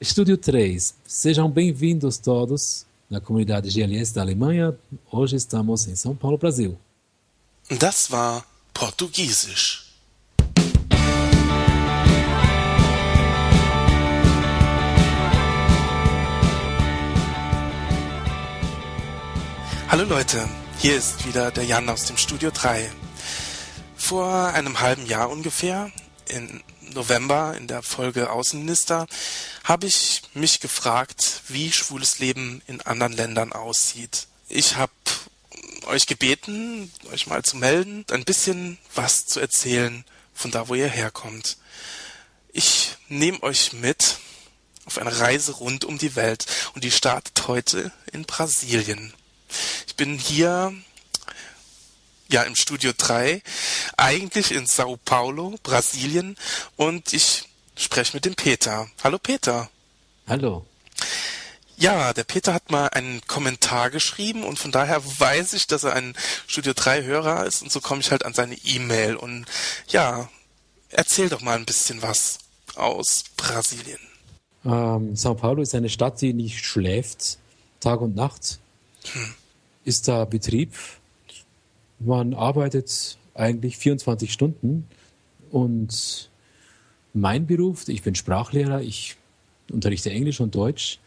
Estúdio 3, sejam bem-vindos todos na comunidade GLS da Alemanha. Hoje estamos em São Paulo, Brasil. Das war Portugiesisch. Hallo Leute, hier ist wieder der Jan aus dem Studio 3. Vor einem halben Jahr ungefähr, im November in der Folge Außenminister, habe ich mich gefragt, wie schwules Leben in anderen Ländern aussieht. Ich habe euch gebeten, euch mal zu melden, ein bisschen was zu erzählen von da, wo ihr herkommt. Ich nehme euch mit auf eine Reise rund um die Welt und die startet heute in Brasilien. Ich bin hier ja im Studio 3, eigentlich in Sao Paulo, Brasilien und ich spreche mit dem Peter. Hallo Peter. Hallo. Ja, der Peter hat mal einen Kommentar geschrieben und von daher weiß ich, dass er ein Studio 3 Hörer ist und so komme ich halt an seine E-Mail und ja, erzähl doch mal ein bisschen was aus Brasilien. Ähm, Sao Paulo ist eine Stadt, die nicht schläft, Tag und Nacht. Hm. Ist da Betrieb. Man arbeitet eigentlich 24 Stunden und mein Beruf, ich bin Sprachlehrer, ich unterrichte Englisch und Deutsch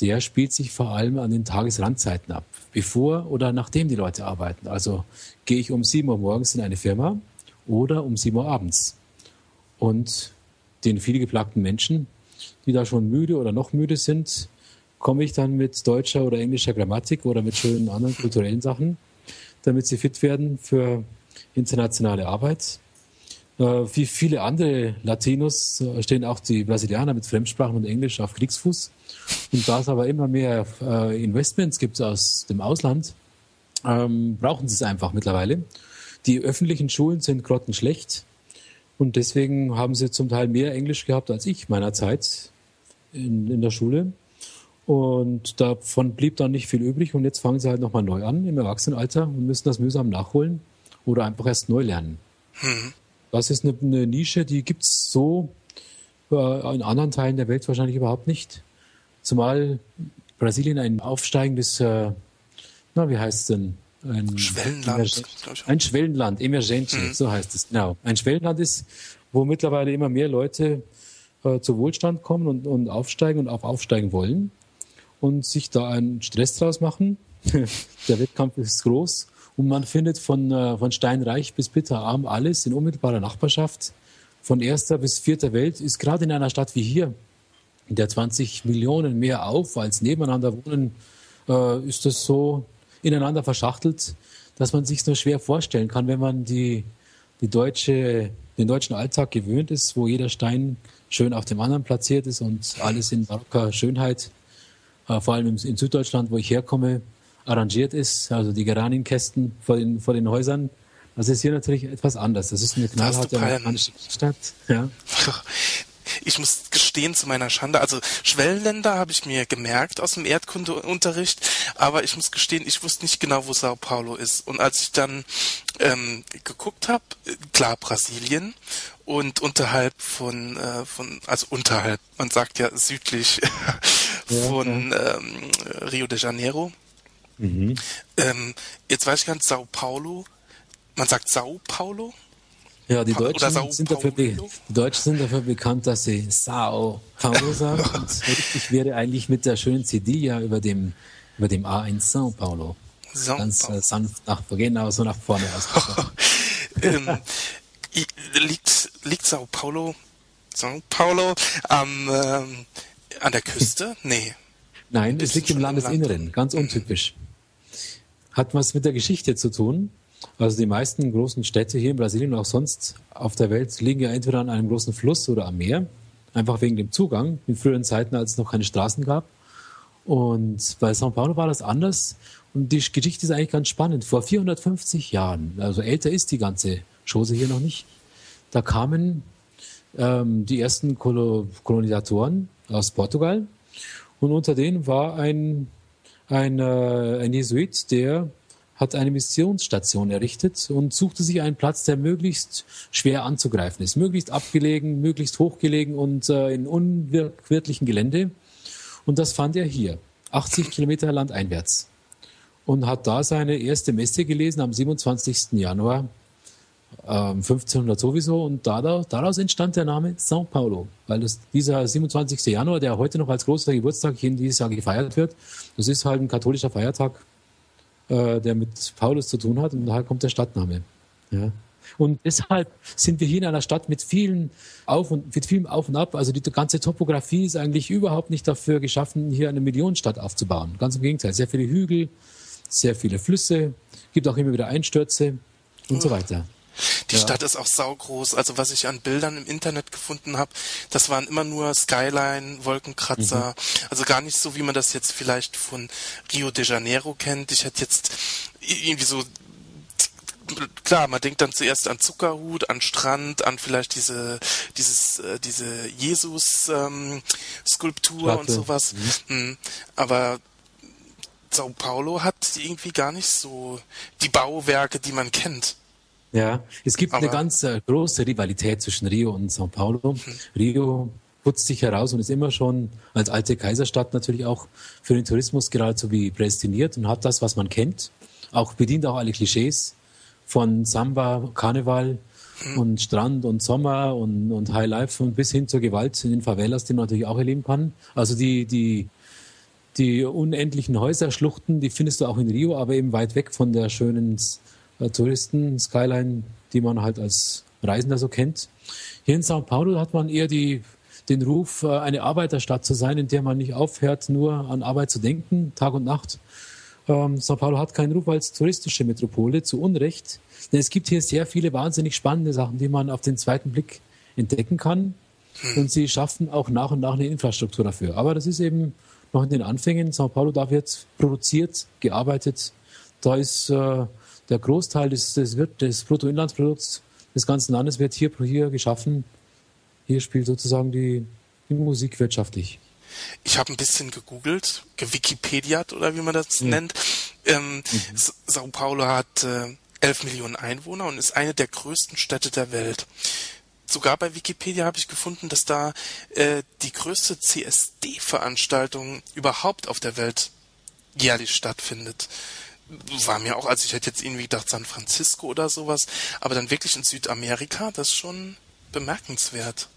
der spielt sich vor allem an den Tagesrandzeiten ab, bevor oder nachdem die Leute arbeiten. Also gehe ich um 7 Uhr morgens in eine Firma oder um 7 Uhr abends. Und den vielgeplagten Menschen, die da schon müde oder noch müde sind, komme ich dann mit deutscher oder englischer Grammatik oder mit schönen anderen kulturellen Sachen, damit sie fit werden für internationale Arbeit. Äh, wie viele andere Latinos äh, stehen auch die Brasilianer mit Fremdsprachen und Englisch auf Kriegsfuß. Und da es aber immer mehr äh, Investments gibt aus dem Ausland, ähm, brauchen sie es einfach mittlerweile. Die öffentlichen Schulen sind grottenschlecht und deswegen haben sie zum Teil mehr Englisch gehabt als ich meiner Zeit in, in der Schule. Und davon blieb dann nicht viel übrig und jetzt fangen sie halt nochmal neu an im Erwachsenenalter und müssen das mühsam nachholen oder einfach erst neu lernen. Hm. Das ist eine, eine Nische, die gibt es so äh, in anderen Teilen der Welt wahrscheinlich überhaupt nicht. Zumal Brasilien ein aufsteigendes, äh, na, wie heißt es denn? Ein Schwellenland. Ein Schwellenland, Emergente, mhm. so heißt es, genau. Ein Schwellenland ist, wo mittlerweile immer mehr Leute äh, zu Wohlstand kommen und, und aufsteigen und auch aufsteigen wollen und sich da einen Stress draus machen. Der Wettkampf ist groß und man findet von, äh, von steinreich bis bitterarm alles in unmittelbarer Nachbarschaft. Von erster bis vierter Welt ist gerade in einer Stadt wie hier in der 20 Millionen mehr auf als nebeneinander wohnen, äh, ist das so ineinander verschachtelt, dass man sich nur schwer vorstellen kann, wenn man die, die deutsche, den deutschen Alltag gewöhnt ist, wo jeder Stein schön auf dem anderen platziert ist und alles in barocker Schönheit, äh, vor allem in Süddeutschland, wo ich herkomme, arrangiert ist. Also die Geranienkästen vor den, vor den Häusern. Das ist hier natürlich etwas anders. Das ist eine knallharte amerikanische Stadt. Ja. ich muss gestehen zu meiner Schande, also Schwellenländer habe ich mir gemerkt aus dem Erdkundeunterricht, aber ich muss gestehen, ich wusste nicht genau, wo Sao Paulo ist. Und als ich dann ähm, geguckt habe, klar Brasilien und unterhalb von, äh, von, also unterhalb, man sagt ja südlich von. Ähm, Rio de Janeiro. Mhm. Ähm, jetzt weiß ich gar nicht, Sao Paulo, man sagt Sao Paulo? Ja, die Deutschen, sind dafür, die Deutschen sind dafür bekannt, dass sie Sao Paulo sagen. Und richtig wäre eigentlich mit der schönen CD ja über dem, über dem A in Sao Paulo. Sao Ganz Paulo. Äh, sanft nach, genau so nach vorne ausgesprochen. ähm, liegt, liegt Sao Paulo, Sao Paulo am, ähm, an der Küste? Nee. Nein, es liegt im Landesinneren, ganz untypisch. Hat was mit der Geschichte zu tun. Also die meisten großen Städte hier in Brasilien und auch sonst auf der Welt liegen ja entweder an einem großen Fluss oder am Meer, einfach wegen dem Zugang in früheren Zeiten, als es noch keine Straßen gab. Und bei São Paulo war das anders. Und die Geschichte ist eigentlich ganz spannend. Vor 450 Jahren, also älter ist die ganze Chose hier noch nicht, da kamen ähm, die ersten Kol Kolonisatoren aus Portugal. Und unter denen war ein, ein, äh, ein Jesuit, der hat eine Missionsstation errichtet und suchte sich einen Platz, der möglichst schwer anzugreifen ist, möglichst abgelegen, möglichst hochgelegen und äh, in unwirtlichen Gelände. Und das fand er hier, 80 Kilometer landeinwärts. Und hat da seine erste Messe gelesen am 27. Januar 1500 ähm, sowieso und daraus entstand der Name São Paulo, weil das, dieser 27. Januar, der heute noch als großer Geburtstag hier in dieses Jahr gefeiert wird, das ist halt ein katholischer Feiertag, äh, der mit Paulus zu tun hat und daher kommt der Stadtname. Ja. Und deshalb sind wir hier in einer Stadt mit vielen Auf und, mit vielem Auf und Ab. Also die ganze Topografie ist eigentlich überhaupt nicht dafür geschaffen, hier eine Millionenstadt aufzubauen. Ganz im Gegenteil. Sehr viele Hügel, sehr viele Flüsse, gibt auch immer wieder Einstürze und so weiter. Die ja. Stadt ist auch saugroß. Also was ich an Bildern im Internet gefunden habe, das waren immer nur Skyline, Wolkenkratzer. Mhm. Also gar nicht so, wie man das jetzt vielleicht von Rio de Janeiro kennt. Ich hätte jetzt irgendwie so klar, man denkt dann zuerst an Zuckerhut, an Strand, an vielleicht diese dieses äh, diese Jesus ähm, Skulptur und sowas. Mhm. Mhm. Aber Sao Paulo hat irgendwie gar nicht so die Bauwerke, die man kennt. Ja, es gibt Aber eine ganz äh, große Rivalität zwischen Rio und Sao Paulo. Mhm. Rio putzt sich heraus und ist immer schon als alte Kaiserstadt natürlich auch für den Tourismus geradezu wie prädestiniert und hat das, was man kennt. Auch bedient auch alle Klischees von Samba, Karneval mhm. und Strand und Sommer und, und High Life und bis hin zur Gewalt in den Favelas, die man natürlich auch erleben kann. Also die, die, die unendlichen Häuserschluchten, die findest du auch in Rio, aber eben weit weg von der schönen Touristen-Skyline, die man halt als Reisender so kennt. Hier in Sao Paulo hat man eher die, den Ruf, äh, eine Arbeiterstadt zu sein, in der man nicht aufhört, nur an Arbeit zu denken, Tag und Nacht. Ähm, Sao Paulo hat keinen Ruf als touristische Metropole, zu Unrecht. Denn es gibt hier sehr viele wahnsinnig spannende Sachen, die man auf den zweiten Blick entdecken kann. Hm. Und sie schaffen auch nach und nach eine Infrastruktur dafür. Aber das ist eben noch in den Anfängen. Sao Paulo, da wird produziert, gearbeitet. Da ist äh, der Großteil des, des, des Bruttoinlandsprodukts des ganzen Landes wird hier, hier geschaffen. Hier spielt sozusagen die, die Musik wirtschaftlich. Ich habe ein bisschen gegoogelt, gewikipediat oder wie man das ja. nennt. Ähm, mhm. Sao Paulo hat äh, 11 Millionen Einwohner und ist eine der größten Städte der Welt. Sogar bei Wikipedia habe ich gefunden, dass da äh, die größte CSD-Veranstaltung überhaupt auf der Welt jährlich stattfindet war mir auch, also ich hätte jetzt irgendwie gedacht San Francisco oder sowas, aber dann wirklich in Südamerika, das ist schon bemerkenswert.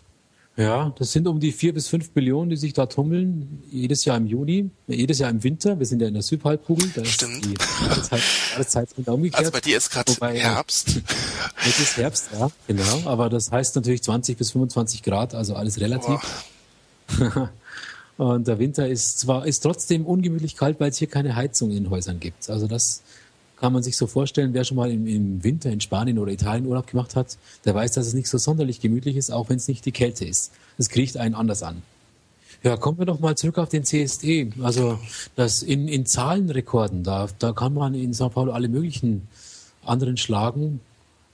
Ja, das sind um die vier bis fünf Millionen, die sich da tummeln, jedes Jahr im Juni, jedes Jahr im Winter. Wir sind ja in der Südhalbkugel. Da Stimmt. Ist die Jahreszeit umgekehrt. Also bei dir ist gerade Herbst. Es ist Herbst, ja, genau. Aber das heißt natürlich 20 bis 25 Grad, also alles relativ. Und der Winter ist zwar ist trotzdem ungemütlich kalt, weil es hier keine Heizung in Häusern gibt. Also das kann man sich so vorstellen. Wer schon mal im, im Winter in Spanien oder Italien Urlaub gemacht hat, der weiß, dass es nicht so sonderlich gemütlich ist, auch wenn es nicht die Kälte ist. Es kriecht einen anders an. Ja, kommen wir doch mal zurück auf den CSD. Also das in, in Zahlenrekorden, da, da kann man in Sao Paulo alle möglichen anderen schlagen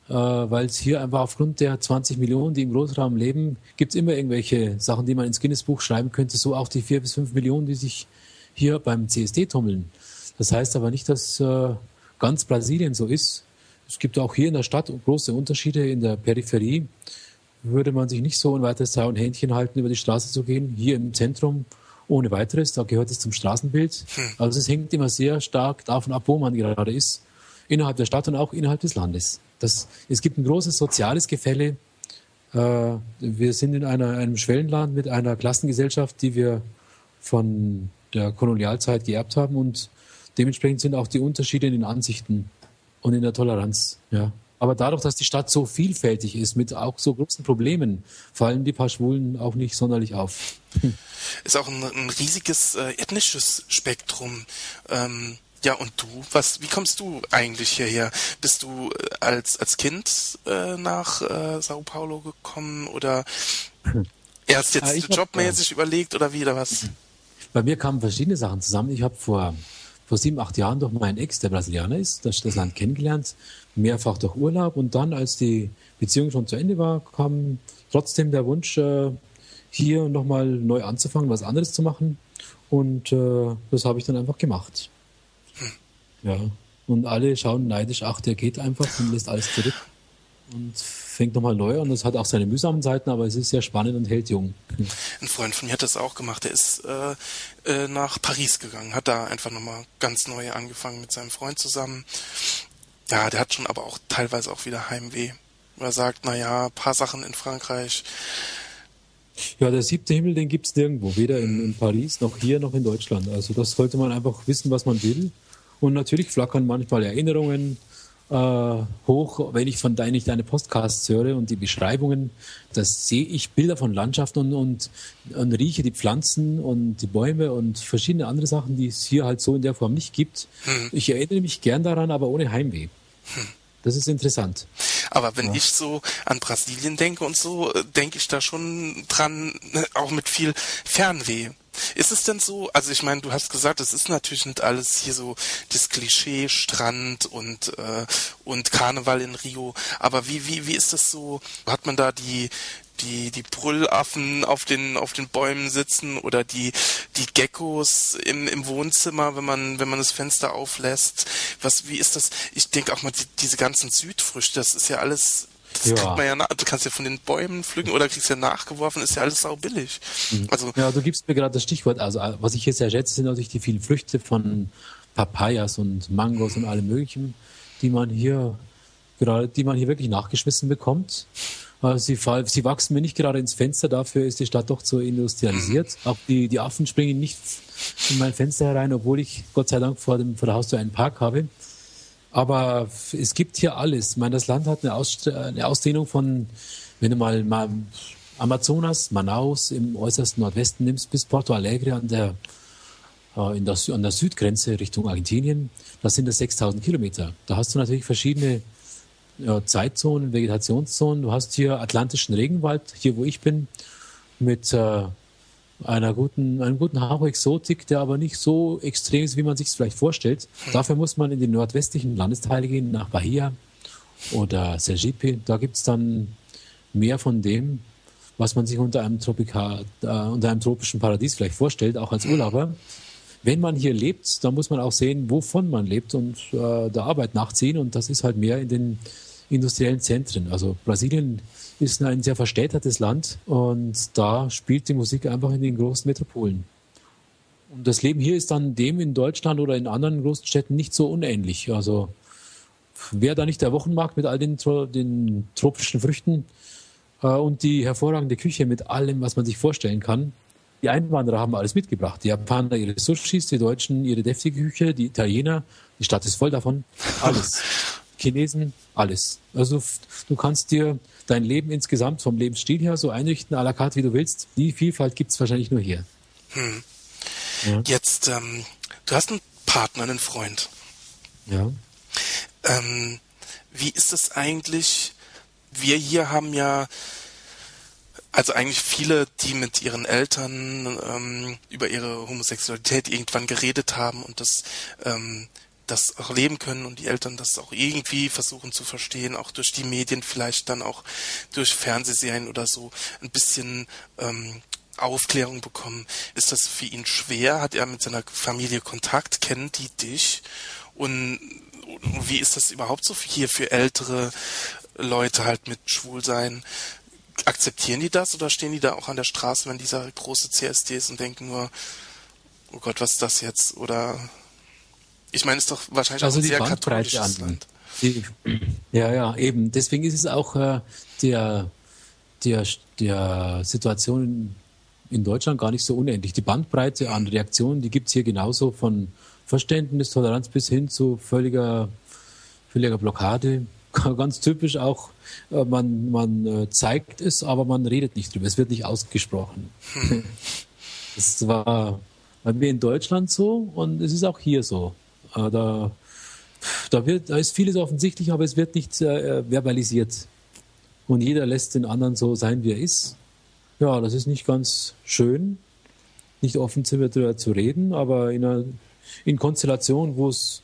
äh, weil es hier einfach aufgrund der 20 Millionen, die im Großraum leben, gibt es immer irgendwelche Sachen, die man ins Guinness-Buch schreiben könnte, so auch die 4 bis 5 Millionen, die sich hier beim CSD tummeln. Das heißt aber nicht, dass äh, ganz Brasilien so ist. Es gibt auch hier in der Stadt große Unterschiede. In der Peripherie würde man sich nicht so ein weiteres Teil und Händchen halten, über die Straße zu gehen. Hier im Zentrum ohne weiteres, da gehört es zum Straßenbild. Hm. Also es hängt immer sehr stark davon ab, wo man gerade ist, innerhalb der Stadt und auch innerhalb des Landes. Das, es gibt ein großes soziales Gefälle. Äh, wir sind in einer, einem Schwellenland mit einer Klassengesellschaft, die wir von der Kolonialzeit geerbt haben und dementsprechend sind auch die Unterschiede in den Ansichten und in der Toleranz. Ja. Aber dadurch, dass die Stadt so vielfältig ist, mit auch so großen Problemen, fallen die paar Schwulen auch nicht sonderlich auf. Ist auch ein, ein riesiges äh, ethnisches Spektrum. Ähm, ja, und du? Was, wie kommst du eigentlich hierher? Bist du äh, als, als Kind äh, nach äh, Sao Paulo gekommen oder erst jetzt ja, jobmäßig hab, überlegt oder wie oder was? Bei mir kamen verschiedene Sachen zusammen. Ich habe vor, vor sieben, acht Jahren durch meinen Ex, der Brasilianer ist, das, das Land kennengelernt, mehrfach durch Urlaub und dann, als die Beziehung schon zu Ende war, kam trotzdem der Wunsch, äh, hier nochmal neu anzufangen, was anderes zu machen. Und äh, das habe ich dann einfach gemacht. Ja. Und alle schauen neidisch, ach, der geht einfach und lässt alles zurück und fängt nochmal neu an. Das hat auch seine mühsamen Seiten, aber es ist sehr spannend und hält jung. Ein Freund von mir hat das auch gemacht. Der ist äh, äh, nach Paris gegangen, hat da einfach nochmal ganz neu angefangen mit seinem Freund zusammen. Ja, der hat schon aber auch teilweise auch wieder Heimweh. Er sagt, naja, paar Sachen in Frankreich. Ja, der siebte Himmel, den gibt's nirgendwo, weder in, in Paris noch hier noch in Deutschland. Also das sollte man einfach wissen, was man will. Und natürlich flackern manchmal Erinnerungen äh, hoch, wenn ich von deinen, deine Podcasts höre und die Beschreibungen, da sehe ich Bilder von Landschaften und, und, und rieche die Pflanzen und die Bäume und verschiedene andere Sachen, die es hier halt so in der Form nicht gibt. Hm. Ich erinnere mich gern daran, aber ohne Heimweh. Hm. Das ist interessant. Aber wenn ja. ich so an Brasilien denke und so, äh, denke ich da schon dran, ne, auch mit viel Fernweh. Ist es denn so, also ich meine, du hast gesagt, es ist natürlich nicht alles hier so das Klischee Strand und äh, und Karneval in Rio, aber wie wie wie ist das so? Hat man da die die die Brüllaffen auf den auf den Bäumen sitzen oder die die Geckos im im Wohnzimmer, wenn man wenn man das Fenster auflässt? Was wie ist das? Ich denke auch mal die, diese ganzen Südfrüchte, das ist ja alles das ja. kriegt man ja, du kannst ja von den Bäumen pflücken oder kriegst ja nachgeworfen, ist ja alles sau billig. Mhm. Also, ja, du gibst mir gerade das Stichwort. Also, was ich hier sehr schätze, sind natürlich die vielen Früchte von Papayas und Mangos und allem Möglichen, die man hier gerade, die man hier wirklich nachgeschmissen bekommt. Sie, sie, wachsen mir nicht gerade ins Fenster, dafür ist die Stadt doch zu industrialisiert. Mhm. Auch die, die Affen springen nicht in mein Fenster herein, obwohl ich Gott sei Dank vor, dem, vor der Haustür einen Park habe. Aber es gibt hier alles. Ich meine, das Land hat eine, Aus eine Ausdehnung von, wenn du mal, mal Amazonas, Manaus im äußersten Nordwesten nimmst, bis Porto Alegre an der, äh, in der, an der Südgrenze Richtung Argentinien, das sind das 6000 Kilometer. Da hast du natürlich verschiedene ja, Zeitzonen, Vegetationszonen. Du hast hier atlantischen Regenwald, hier wo ich bin, mit äh, einer guten, einem guten Hauch Exotik, der aber nicht so extrem ist, wie man sich es vielleicht vorstellt. Dafür muss man in die nordwestlichen Landesteile gehen, nach Bahia oder Sergipe. Da gibt es dann mehr von dem, was man sich unter einem, Tropika, äh, unter einem tropischen Paradies vielleicht vorstellt, auch als Urlauber. Wenn man hier lebt, dann muss man auch sehen, wovon man lebt und äh, der Arbeit nachziehen. Und das ist halt mehr in den industriellen Zentren. Also Brasilien ist ein sehr verstädtertes Land und da spielt die Musik einfach in den großen Metropolen. Und das Leben hier ist dann dem in Deutschland oder in anderen großen Städten nicht so unähnlich. Also wäre da nicht der Wochenmarkt mit all den, den tropischen Früchten äh, und die hervorragende Küche mit allem, was man sich vorstellen kann. Die Einwanderer haben alles mitgebracht. Die Japaner ihre Sushis, die Deutschen ihre deftige Küche, die Italiener, die Stadt ist voll davon. Alles. Chinesen, alles. Also du kannst dir dein Leben insgesamt vom Lebensstil her so einrichten, à la carte, wie du willst. Die Vielfalt gibt es wahrscheinlich nur hier. Hm. Ja. Jetzt, ähm, du hast einen Partner, einen Freund. Ja. Ähm, wie ist es eigentlich? Wir hier haben ja also eigentlich viele, die mit ihren Eltern ähm, über ihre Homosexualität irgendwann geredet haben und das ähm, das auch leben können und die Eltern das auch irgendwie versuchen zu verstehen, auch durch die Medien, vielleicht dann auch durch Fernsehserien oder so ein bisschen ähm, Aufklärung bekommen. Ist das für ihn schwer? Hat er mit seiner Familie Kontakt? Kennen die dich? Und wie ist das überhaupt so hier für ältere Leute halt mit Schwulsein? Akzeptieren die das oder stehen die da auch an der Straße, wenn dieser große CSD ist und denken nur, oh Gott, was ist das jetzt? Oder ich meine, es ist doch wahrscheinlich also auch ein sehr katholisches Land. Die, ja, ja, eben. Deswegen ist es auch äh, der, der, der Situation in Deutschland gar nicht so unendlich. Die Bandbreite an Reaktionen, die gibt es hier genauso von Verständnis, Toleranz bis hin zu völliger, völliger Blockade. Ganz typisch auch, äh, man, man äh, zeigt es, aber man redet nicht drüber. Es wird nicht ausgesprochen. Hm. Das war bei mir in Deutschland so und es ist auch hier so. Äh, da, da, wird, da ist vieles offensichtlich, aber es wird nicht äh, verbalisiert. Und jeder lässt den anderen so sein, wie er ist. Ja, das ist nicht ganz schön, nicht offen darüber zu reden, aber in, einer, in Konstellation, wo es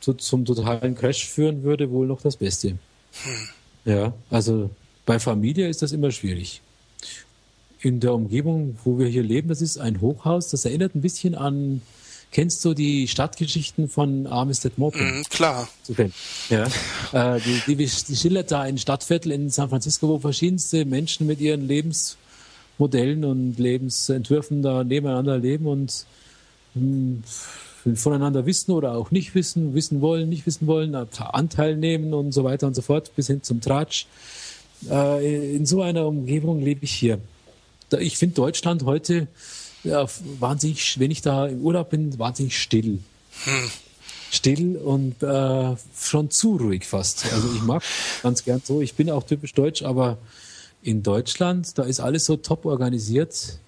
zu, zum totalen Crash führen würde, wohl noch das Beste. Hm. Ja, also bei Familie ist das immer schwierig. In der Umgebung, wo wir hier leben, das ist ein Hochhaus, das erinnert ein bisschen an kennst du die Stadtgeschichten von Armistead Maupin? Mm, klar. Okay. Ja. äh, die, die, die schildert da ein Stadtviertel in San Francisco, wo verschiedenste Menschen mit ihren Lebensmodellen und Lebensentwürfen da nebeneinander leben und mh, hm, voneinander wissen oder auch nicht wissen, wissen wollen, nicht wissen wollen, Anteil nehmen und so weiter und so fort, bis hin zum Tratsch. Äh, in so einer Umgebung lebe ich hier. Ich finde Deutschland heute ja, wahnsinnig, wenn ich da im Urlaub bin, wahnsinnig still. Hm. Still und äh, schon zu ruhig fast. Also ich mag ganz gern so. Ich bin auch typisch deutsch, aber in Deutschland, da ist alles so top organisiert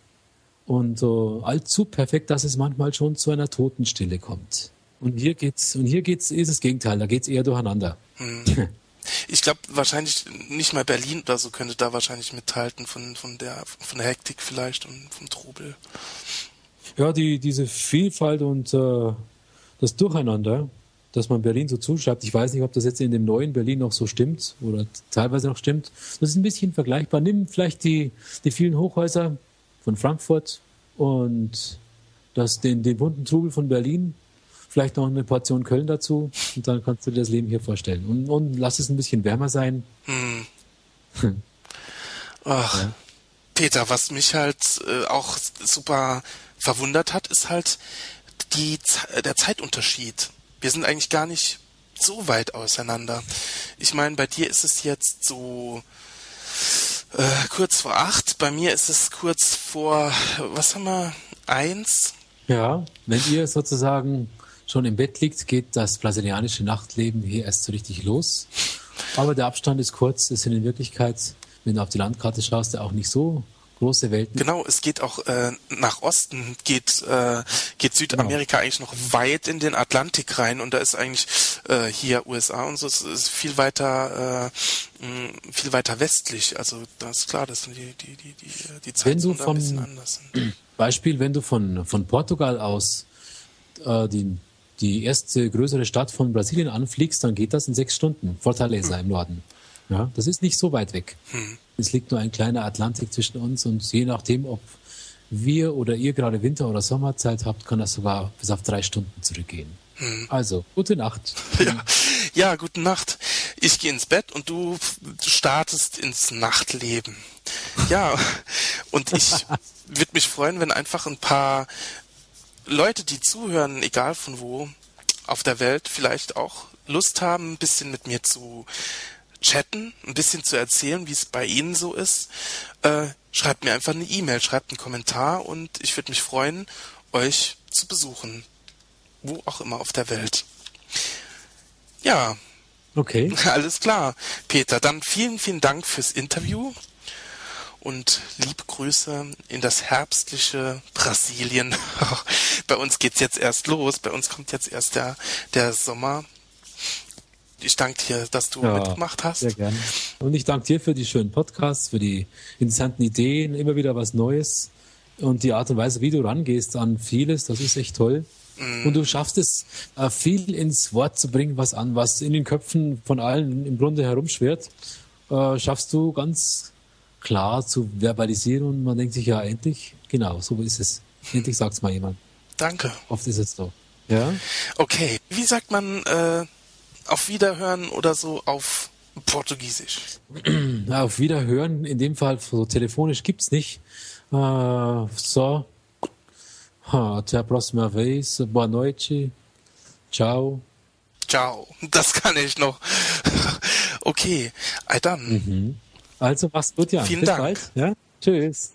und so allzu perfekt, dass es manchmal schon zu einer Totenstille kommt. Und hier geht's, und hier geht's, ist das Gegenteil, da geht's eher durcheinander. Hm. Ich glaube wahrscheinlich nicht mal Berlin oder so könnte da wahrscheinlich mithalten von, von der von der Hektik vielleicht und vom Trubel. Ja, die, diese Vielfalt und äh, das Durcheinander, dass man Berlin so zuschreibt, ich weiß nicht, ob das jetzt in dem neuen Berlin noch so stimmt oder teilweise noch stimmt. Das ist ein bisschen vergleichbar. Nimm vielleicht die, die vielen Hochhäuser von Frankfurt und das, den, den bunten Trubel von Berlin vielleicht noch eine Portion Köln dazu und dann kannst du dir das Leben hier vorstellen. Und, und lass es ein bisschen wärmer sein. Hm. Ach, ja. Peter, was mich halt äh, auch super verwundert hat, ist halt die, der Zeitunterschied. Wir sind eigentlich gar nicht so weit auseinander. Ich meine, bei dir ist es jetzt so äh, kurz vor acht, bei mir ist es kurz vor, was haben wir, eins? Ja, wenn ihr sozusagen schon im Bett liegt, geht das brasilianische Nachtleben hier erst so richtig los. Aber der Abstand ist kurz. Es sind in Wirklichkeit, wenn du auf die Landkarte schaust, auch nicht so große Welten. Genau, es geht auch äh, nach Osten, geht, äh, geht Südamerika genau. eigentlich noch weit in den Atlantik rein und da ist eigentlich äh, hier USA und so es ist viel weiter äh, viel weiter westlich. Also das ist klar, dass die die die die die Zeitzonen ein bisschen anders sind. Beispiel, wenn du von von Portugal aus äh, die die erste größere Stadt von Brasilien anfliegst, dann geht das in sechs Stunden. Fortaleza im Norden. Ja, das ist nicht so weit weg. Hm. Es liegt nur ein kleiner Atlantik zwischen uns und je nachdem, ob wir oder ihr gerade Winter- oder Sommerzeit habt, kann das sogar bis auf drei Stunden zurückgehen. Hm. Also, gute Nacht. Ja, ja, gute Nacht. Ich gehe ins Bett und du startest ins Nachtleben. Ja, und ich würde mich freuen, wenn einfach ein paar Leute, die zuhören, egal von wo auf der Welt, vielleicht auch Lust haben, ein bisschen mit mir zu chatten, ein bisschen zu erzählen, wie es bei Ihnen so ist, äh, schreibt mir einfach eine E-Mail, schreibt einen Kommentar und ich würde mich freuen, euch zu besuchen. Wo auch immer auf der Welt. Ja. Okay. Alles klar. Peter, dann vielen, vielen Dank fürs Interview und liebe Grüße in das herbstliche Brasilien. bei uns geht's jetzt erst los, bei uns kommt jetzt erst der, der Sommer. Ich danke dir, dass du ja, mitgemacht hast. Sehr gerne. Und ich danke dir für die schönen Podcasts, für die interessanten Ideen, immer wieder was Neues und die Art und Weise, wie du rangehst an vieles, das ist echt toll. Mm. Und du schaffst es, äh, viel ins Wort zu bringen, was an, was in den Köpfen von allen im Grunde herumschwirrt, äh, schaffst du ganz klar zu verbalisieren und man denkt sich, ja, endlich, genau, so ist es. Endlich sagt es mal jemand. Danke. Oft ist es so. Ja? Okay, wie sagt man äh, auf Wiederhören oder so auf Portugiesisch? auf Wiederhören, in dem Fall so telefonisch gibt es nicht. Uh, só. Até a próxima vez. Boa noite. Ciao. Ciao. Das kann ich noch. okay, dann. Mhm. Also mach's gut, ja. Vielen Bis Dank. Bald. Ja? Tschüss.